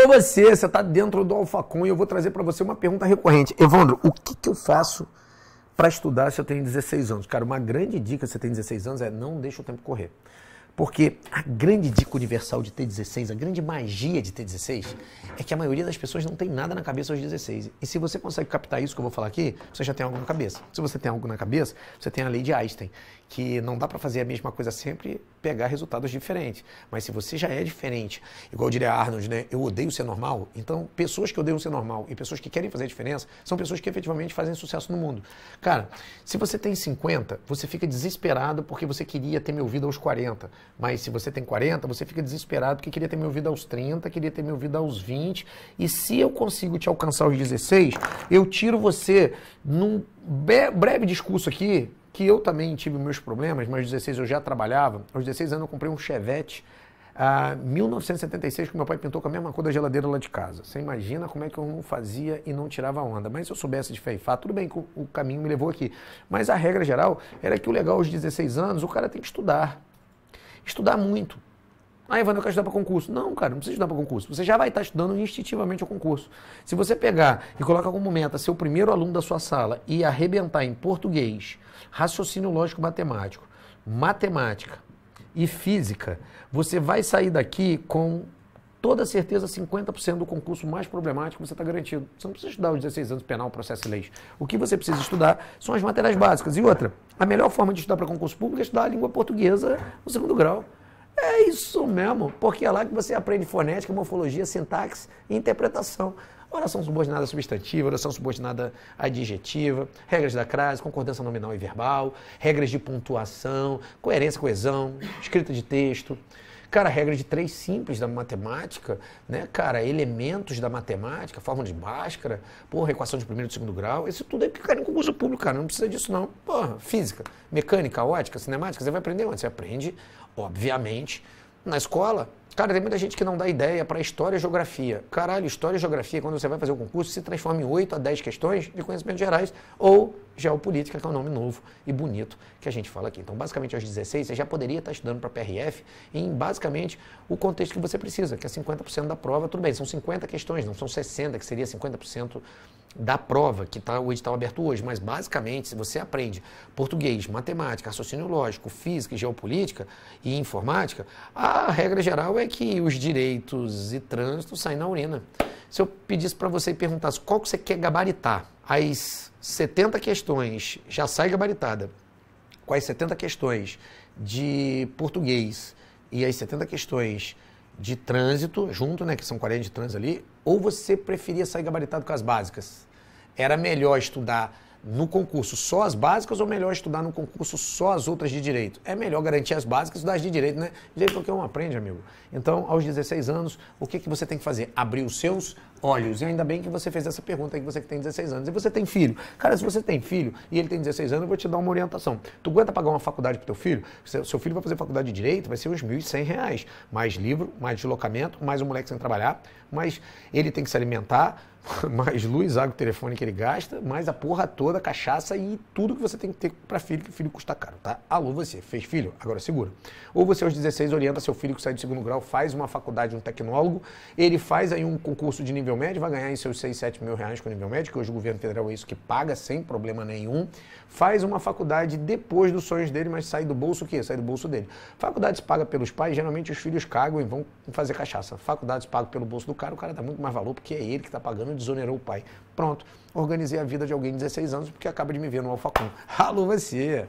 Alô você, você está dentro do Alfacom e eu vou trazer para você uma pergunta recorrente. Evandro, o que, que eu faço para estudar se eu tenho 16 anos? Cara, uma grande dica se você tem 16 anos é não deixa o tempo correr. Porque a grande dica universal de ter 16, a grande magia de ter 16, é que a maioria das pessoas não tem nada na cabeça aos 16. E se você consegue captar isso que eu vou falar aqui, você já tem algo na cabeça. Se você tem algo na cabeça, você tem a lei de Einstein, que não dá para fazer a mesma coisa sempre pegar resultados diferentes. Mas se você já é diferente, igual diria Arnold, né? Eu odeio ser normal. Então, pessoas que odeiam ser normal e pessoas que querem fazer diferença são pessoas que efetivamente fazem sucesso no mundo. Cara, se você tem 50, você fica desesperado porque você queria ter me ouvido aos 40. Mas se você tem 40, você fica desesperado porque queria ter me ouvido aos 30, queria ter me ouvido aos 20. E se eu consigo te alcançar aos 16, eu tiro você num breve discurso aqui que eu também tive meus problemas, mas aos 16 eu já trabalhava. Aos 16 anos eu comprei um Chevette. Uh, 1976 que meu pai pintou com a mesma cor da geladeira lá de casa. Você imagina como é que eu não fazia e não tirava onda. Mas se eu soubesse de fé e fato, tudo bem que o caminho me levou aqui. Mas a regra geral era que o legal aos 16 anos, o cara tem que estudar. Estudar muito. Ah, Evandro, eu quero estudar para concurso. Não, cara, não precisa estudar para concurso. Você já vai estar estudando instintivamente o concurso. Se você pegar e colocar como meta ser o primeiro aluno da sua sala e arrebentar em português, raciocínio lógico matemático, matemática e física, você vai sair daqui com toda certeza 50% do concurso mais problemático você está garantido. Você não precisa estudar os 16 anos penal, processo e leis. O que você precisa estudar são as matérias básicas. E outra, a melhor forma de estudar para concurso público é estudar a língua portuguesa no segundo grau. É isso mesmo, porque é lá que você aprende fonética, morfologia, sintaxe e interpretação. Oração subordinada substantiva, oração subordinada adjetiva, regras da crase, concordância nominal e verbal, regras de pontuação, coerência, coesão, escrita de texto. Cara, regra de três simples da matemática, né? Cara, elementos da matemática, fórmula de Bhaskara, porra, equação de primeiro e segundo grau, isso tudo é que cai no concurso público, cara, não precisa disso não. Porra, física, mecânica, ótica, cinemática, você vai aprender onde? Você aprende obviamente, na escola. Cara, tem muita gente que não dá ideia para história e geografia. Caralho, história e geografia, quando você vai fazer o concurso, se transforma em 8 a 10 questões de conhecimentos gerais ou geopolítica, que é um nome novo e bonito que a gente fala aqui. Então, basicamente, aos 16, você já poderia estar estudando para PRF em, basicamente, o contexto que você precisa, que é 50% da prova. Tudo bem, são 50 questões, não são 60, que seria 50% da prova, que está o edital aberto hoje, mas basicamente, se você aprende português, matemática, raciocínio lógico, física, geopolítica e informática, a regra geral é que os direitos e trânsito saem na urina. Se eu pedisse para você e perguntasse qual que você quer gabaritar, as 70 questões já sai gabaritada, quais 70 questões de português e as 70 questões de trânsito, junto, né, que são 40 de trânsito ali, ou você preferia sair gabaritado com as básicas? Era melhor estudar no concurso só as básicas ou melhor estudar no concurso só as outras de direito? É melhor garantir as básicas e estudar as de direito, né? Direito é o que um aprende, amigo. Então, aos 16 anos, o que, que você tem que fazer? Abrir os seus olhos. E ainda bem que você fez essa pergunta aí, que você que tem 16 anos. E você tem filho. Cara, se você tem filho e ele tem 16 anos, eu vou te dar uma orientação. Tu aguenta pagar uma faculdade pro teu filho? Seu filho vai fazer faculdade de Direito, vai ser uns 1.100 reais. Mais livro, mais deslocamento, mais um moleque sem trabalhar, mas ele tem que se alimentar, mais luz, água, telefone que ele gasta, mais a porra toda, cachaça e tudo que você tem que ter para filho, que filho custa caro, tá? Alô, você, fez filho? Agora segura. Ou você aos 16 orienta seu filho que sai do segundo grau, faz uma faculdade, um tecnólogo, ele faz aí um concurso de nível médio, vai ganhar em seus 6, 7 mil reais com nível médio, que hoje o governo federal é isso que paga sem problema nenhum. Faz uma faculdade depois dos sonhos dele, mas sai do bolso o quê? Sai do bolso dele. Faculdades paga pelos pais, geralmente os filhos cagam e vão fazer cachaça. Faculdades paga pelo bolso do cara, o cara dá muito mais valor porque é ele que está pagando, desonerou o pai. Pronto, organizei a vida de alguém de 16 anos porque acaba de me ver no Alfacom. Alô, você!